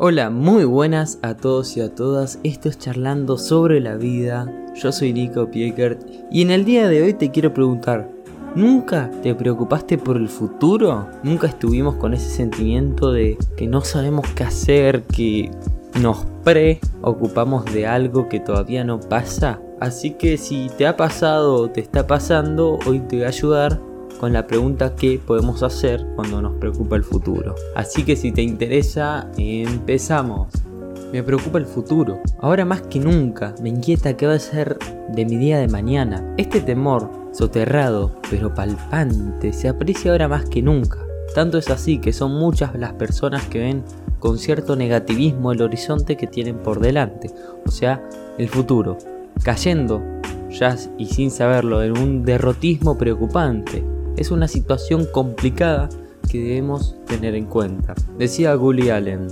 Hola, muy buenas a todos y a todas. Esto es Charlando sobre la vida. Yo soy Nico Piekert y en el día de hoy te quiero preguntar, ¿nunca te preocupaste por el futuro? ¿Nunca estuvimos con ese sentimiento de que no sabemos qué hacer, que nos preocupamos de algo que todavía no pasa? Así que si te ha pasado o te está pasando, hoy te voy a ayudar con la pregunta qué podemos hacer cuando nos preocupa el futuro. Así que si te interesa, empezamos. Me preocupa el futuro. Ahora más que nunca me inquieta qué va a ser de mi día de mañana. Este temor, soterrado pero palpante, se aprecia ahora más que nunca. Tanto es así que son muchas las personas que ven con cierto negativismo el horizonte que tienen por delante, o sea, el futuro, cayendo ya y sin saberlo en un derrotismo preocupante, es una situación complicada que debemos tener en cuenta. Decía Gully Allen,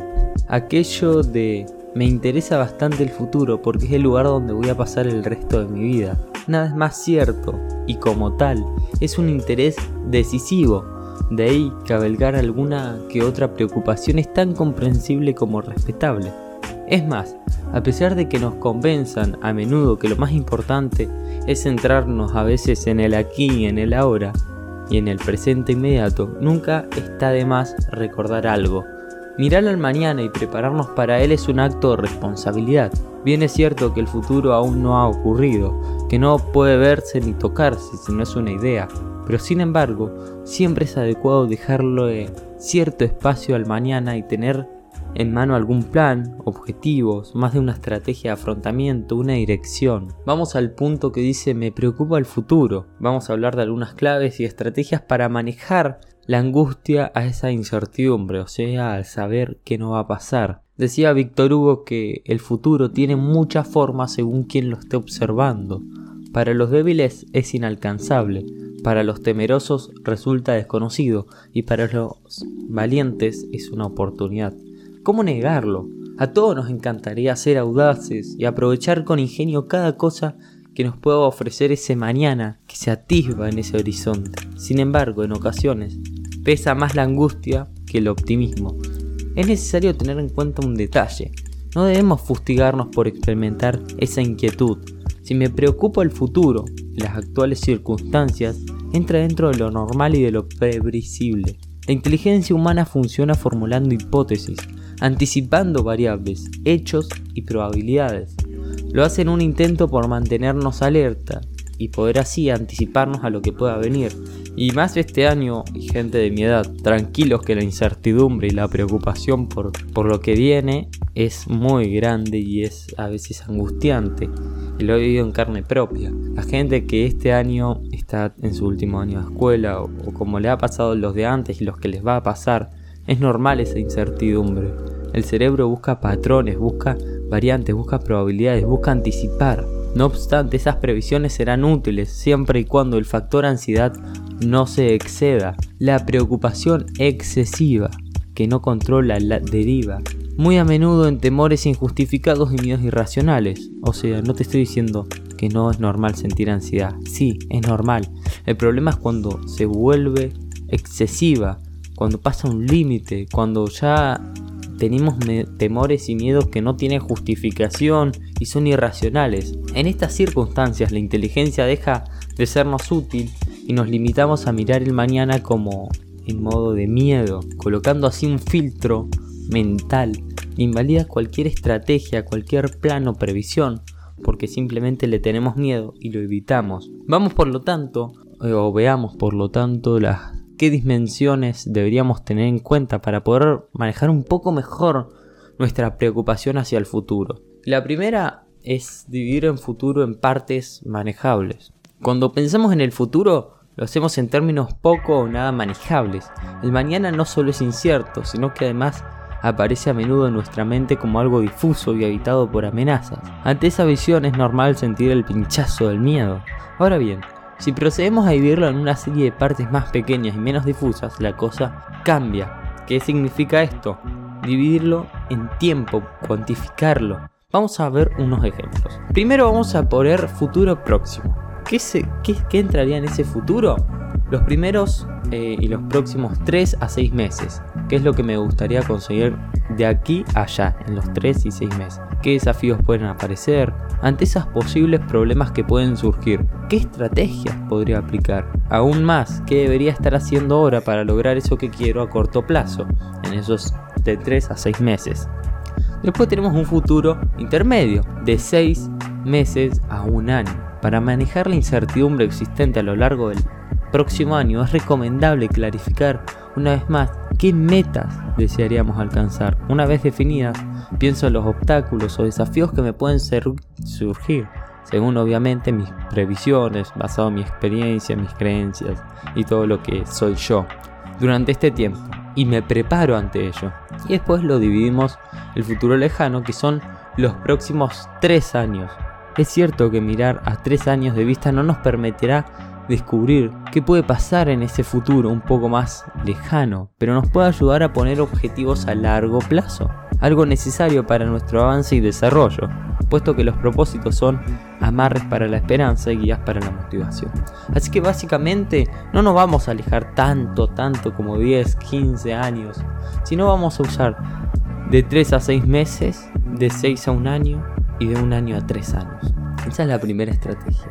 aquello de me interesa bastante el futuro porque es el lugar donde voy a pasar el resto de mi vida. Nada es más cierto y como tal es un interés decisivo. De ahí cabalgar alguna que otra preocupación es tan comprensible como respetable. Es más, a pesar de que nos convenzan a menudo que lo más importante es centrarnos a veces en el aquí y en el ahora, y en el presente inmediato, nunca está de más recordar algo. Mirar al mañana y prepararnos para él es un acto de responsabilidad. Bien es cierto que el futuro aún no ha ocurrido, que no puede verse ni tocarse si no es una idea, pero sin embargo, siempre es adecuado dejarle cierto espacio al mañana y tener en mano algún plan, objetivos, más de una estrategia de afrontamiento, una dirección. Vamos al punto que dice me preocupa el futuro. Vamos a hablar de algunas claves y estrategias para manejar la angustia a esa incertidumbre, o sea, al saber qué no va a pasar. Decía Víctor Hugo que el futuro tiene muchas formas según quien lo esté observando. Para los débiles es inalcanzable, para los temerosos resulta desconocido y para los valientes es una oportunidad. ¿Cómo negarlo? A todos nos encantaría ser audaces y aprovechar con ingenio cada cosa que nos pueda ofrecer ese mañana que se atisba en ese horizonte. Sin embargo, en ocasiones, pesa más la angustia que el optimismo. Es necesario tener en cuenta un detalle. No debemos fustigarnos por experimentar esa inquietud. Si me preocupa el futuro las actuales circunstancias, entra dentro de lo normal y de lo previsible. La inteligencia humana funciona formulando hipótesis, anticipando variables, hechos y probabilidades. Lo hace en un intento por mantenernos alerta y poder así anticiparnos a lo que pueda venir. Y más este año, y gente de mi edad, tranquilos que la incertidumbre y la preocupación por, por lo que viene es muy grande y es a veces angustiante. Y lo he vivido en carne propia. La gente que este año está en su último año de escuela o, o como le ha pasado los de antes y los que les va a pasar, es normal esa incertidumbre. El cerebro busca patrones, busca variantes, busca probabilidades, busca anticipar. No obstante, esas previsiones serán útiles siempre y cuando el factor ansiedad no se exceda. La preocupación excesiva, que no controla la deriva, muy a menudo en temores injustificados y miedos irracionales. O sea, no te estoy diciendo que no es normal sentir ansiedad. Sí, es normal. El problema es cuando se vuelve excesiva, cuando pasa un límite, cuando ya tenemos temores y miedos que no tienen justificación y son irracionales. En estas circunstancias la inteligencia deja de sernos útil y nos limitamos a mirar el mañana como en modo de miedo, colocando así un filtro mental. Invalida cualquier estrategia, cualquier plan o previsión, porque simplemente le tenemos miedo y lo evitamos. Vamos por lo tanto, o veamos por lo tanto las qué dimensiones deberíamos tener en cuenta para poder manejar un poco mejor nuestra preocupación hacia el futuro. La primera es dividir en futuro en partes manejables. Cuando pensamos en el futuro, lo hacemos en términos poco o nada manejables. El mañana no solo es incierto, sino que además aparece a menudo en nuestra mente como algo difuso y habitado por amenazas. Ante esa visión es normal sentir el pinchazo del miedo. Ahora bien, si procedemos a dividirlo en una serie de partes más pequeñas y menos difusas, la cosa cambia. ¿Qué significa esto? Dividirlo en tiempo, cuantificarlo. Vamos a ver unos ejemplos. Primero vamos a poner futuro próximo. ¿Qué, se, qué, qué entraría en ese futuro? Los primeros eh, y los próximos 3 a 6 meses. ¿Qué es lo que me gustaría conseguir de aquí a allá, en los 3 y 6 meses? ¿Qué desafíos pueden aparecer? Ante esos posibles problemas que pueden surgir, ¿qué estrategias podría aplicar? Aún más, ¿qué debería estar haciendo ahora para lograr eso que quiero a corto plazo, en esos de 3 a 6 meses? Después tenemos un futuro intermedio, de 6 meses a un año. Para manejar la incertidumbre existente a lo largo del próximo año es recomendable clarificar una vez más qué metas desearíamos alcanzar. Una vez definidas, pienso en los obstáculos o desafíos que me pueden surgir, según obviamente mis previsiones, basado en mi experiencia, mis creencias y todo lo que soy yo durante este tiempo. Y me preparo ante ello. Y después lo dividimos el futuro lejano, que son los próximos tres años. Es cierto que mirar a tres años de vista no nos permitirá descubrir qué puede pasar en ese futuro un poco más lejano, pero nos puede ayudar a poner objetivos a largo plazo, algo necesario para nuestro avance y desarrollo, puesto que los propósitos son amarres para la esperanza y guías para la motivación. Así que básicamente no nos vamos a alejar tanto, tanto como 10, 15 años, sino vamos a usar de 3 a 6 meses, de 6 a un año y de un año a 3 años. Esa es la primera estrategia.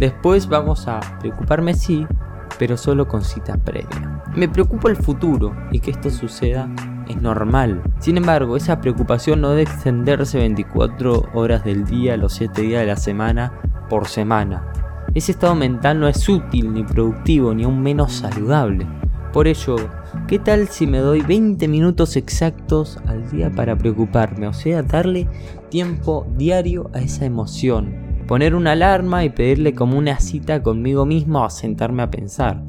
Después vamos a preocuparme sí, pero solo con cita previa. Me preocupa el futuro y que esto suceda es normal. Sin embargo, esa preocupación no debe extenderse 24 horas del día, los 7 días de la semana, por semana. Ese estado mental no es útil, ni productivo, ni aún menos saludable. Por ello, ¿qué tal si me doy 20 minutos exactos al día para preocuparme? O sea, darle tiempo diario a esa emoción poner una alarma y pedirle como una cita conmigo mismo a sentarme a pensar.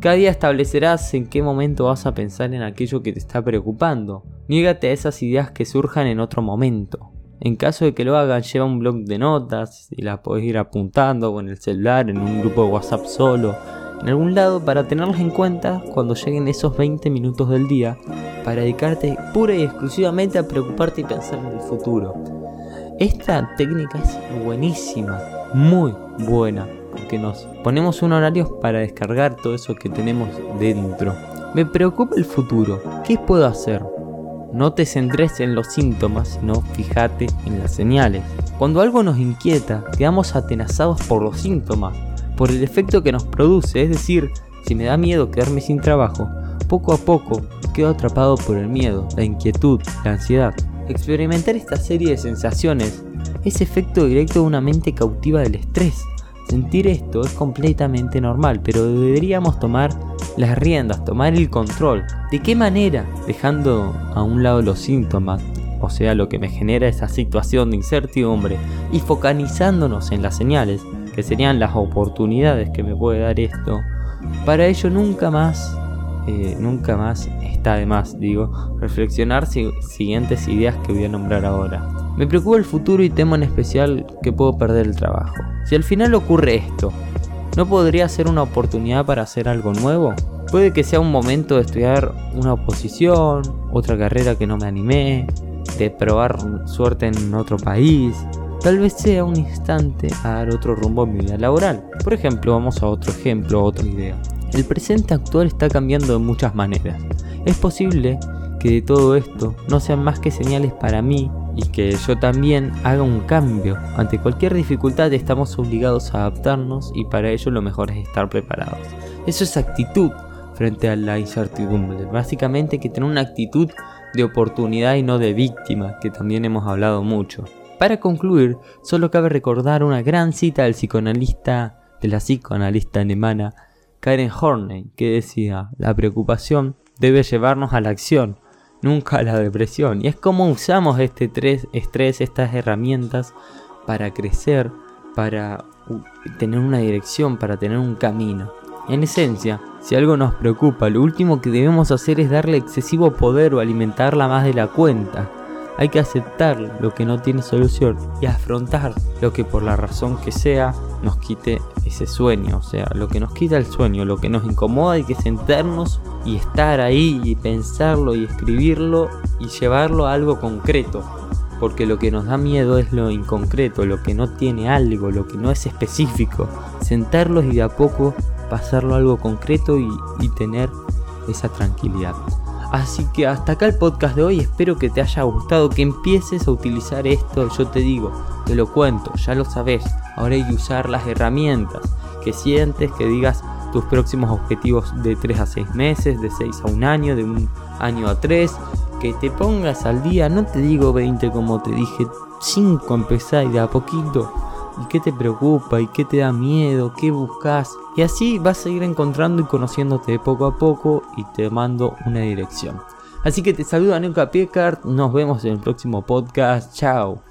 Cada día establecerás en qué momento vas a pensar en aquello que te está preocupando. Niégate a esas ideas que surjan en otro momento. En caso de que lo hagan, lleva un blog de notas y las podés ir apuntando con el celular, en un grupo de WhatsApp solo, en algún lado para tenerlas en cuenta cuando lleguen esos 20 minutos del día, para dedicarte pura y exclusivamente a preocuparte y pensar en el futuro. Esta técnica es buenísima, muy buena, porque nos ponemos un horario para descargar todo eso que tenemos dentro. Me preocupa el futuro, ¿qué puedo hacer? No te centres en los síntomas, sino fíjate en las señales. Cuando algo nos inquieta, quedamos atenazados por los síntomas, por el efecto que nos produce, es decir, si me da miedo quedarme sin trabajo, poco a poco quedo atrapado por el miedo, la inquietud, la ansiedad. Experimentar esta serie de sensaciones es efecto directo de una mente cautiva del estrés. Sentir esto es completamente normal, pero deberíamos tomar las riendas, tomar el control. ¿De qué manera? Dejando a un lado los síntomas, o sea, lo que me genera esa situación de incertidumbre, y focalizándonos en las señales, que serían las oportunidades que me puede dar esto. Para ello nunca más, eh, nunca más además, digo, reflexionar siguientes ideas que voy a nombrar ahora. Me preocupa el futuro y temo en especial que puedo perder el trabajo. Si al final ocurre esto, ¿no podría ser una oportunidad para hacer algo nuevo? Puede que sea un momento de estudiar una oposición, otra carrera que no me animé, de probar suerte en otro país. Tal vez sea un instante a dar otro rumbo en mi vida laboral. Por ejemplo, vamos a otro ejemplo, otra idea. El presente actual está cambiando de muchas maneras. Es posible que de todo esto no sean más que señales para mí y que yo también haga un cambio. Ante cualquier dificultad estamos obligados a adaptarnos y para ello lo mejor es estar preparados. Eso es actitud frente a la incertidumbre. Básicamente que tener una actitud de oportunidad y no de víctima, que también hemos hablado mucho. Para concluir, solo cabe recordar una gran cita del psicoanalista, de la psicoanalista alemana Karen Horney, que decía, la preocupación debe llevarnos a la acción, nunca a la depresión. Y es como usamos este estrés, estas herramientas para crecer, para tener una dirección, para tener un camino. En esencia, si algo nos preocupa, lo último que debemos hacer es darle excesivo poder o alimentarla más de la cuenta. Hay que aceptar lo que no tiene solución y afrontar lo que por la razón que sea nos quite ese sueño. O sea, lo que nos quita el sueño, lo que nos incomoda, hay que sentarnos y estar ahí y pensarlo y escribirlo y llevarlo a algo concreto. Porque lo que nos da miedo es lo inconcreto, lo que no tiene algo, lo que no es específico. Sentarlos y de a poco pasarlo a algo concreto y, y tener esa tranquilidad. Así que hasta acá el podcast de hoy, espero que te haya gustado, que empieces a utilizar esto, yo te digo, te lo cuento, ya lo sabes, ahora hay que usar las herramientas que sientes, que digas tus próximos objetivos de 3 a 6 meses, de 6 a un año, de un año a 3, que te pongas al día, no te digo 20 como te dije, 5 empezar y de a poquito y qué te preocupa y qué te da miedo, qué buscas. Y así vas a ir encontrando y conociéndote poco a poco y te mando una dirección. Así que te saludo a Nuka Piecart, nos vemos en el próximo podcast, chao.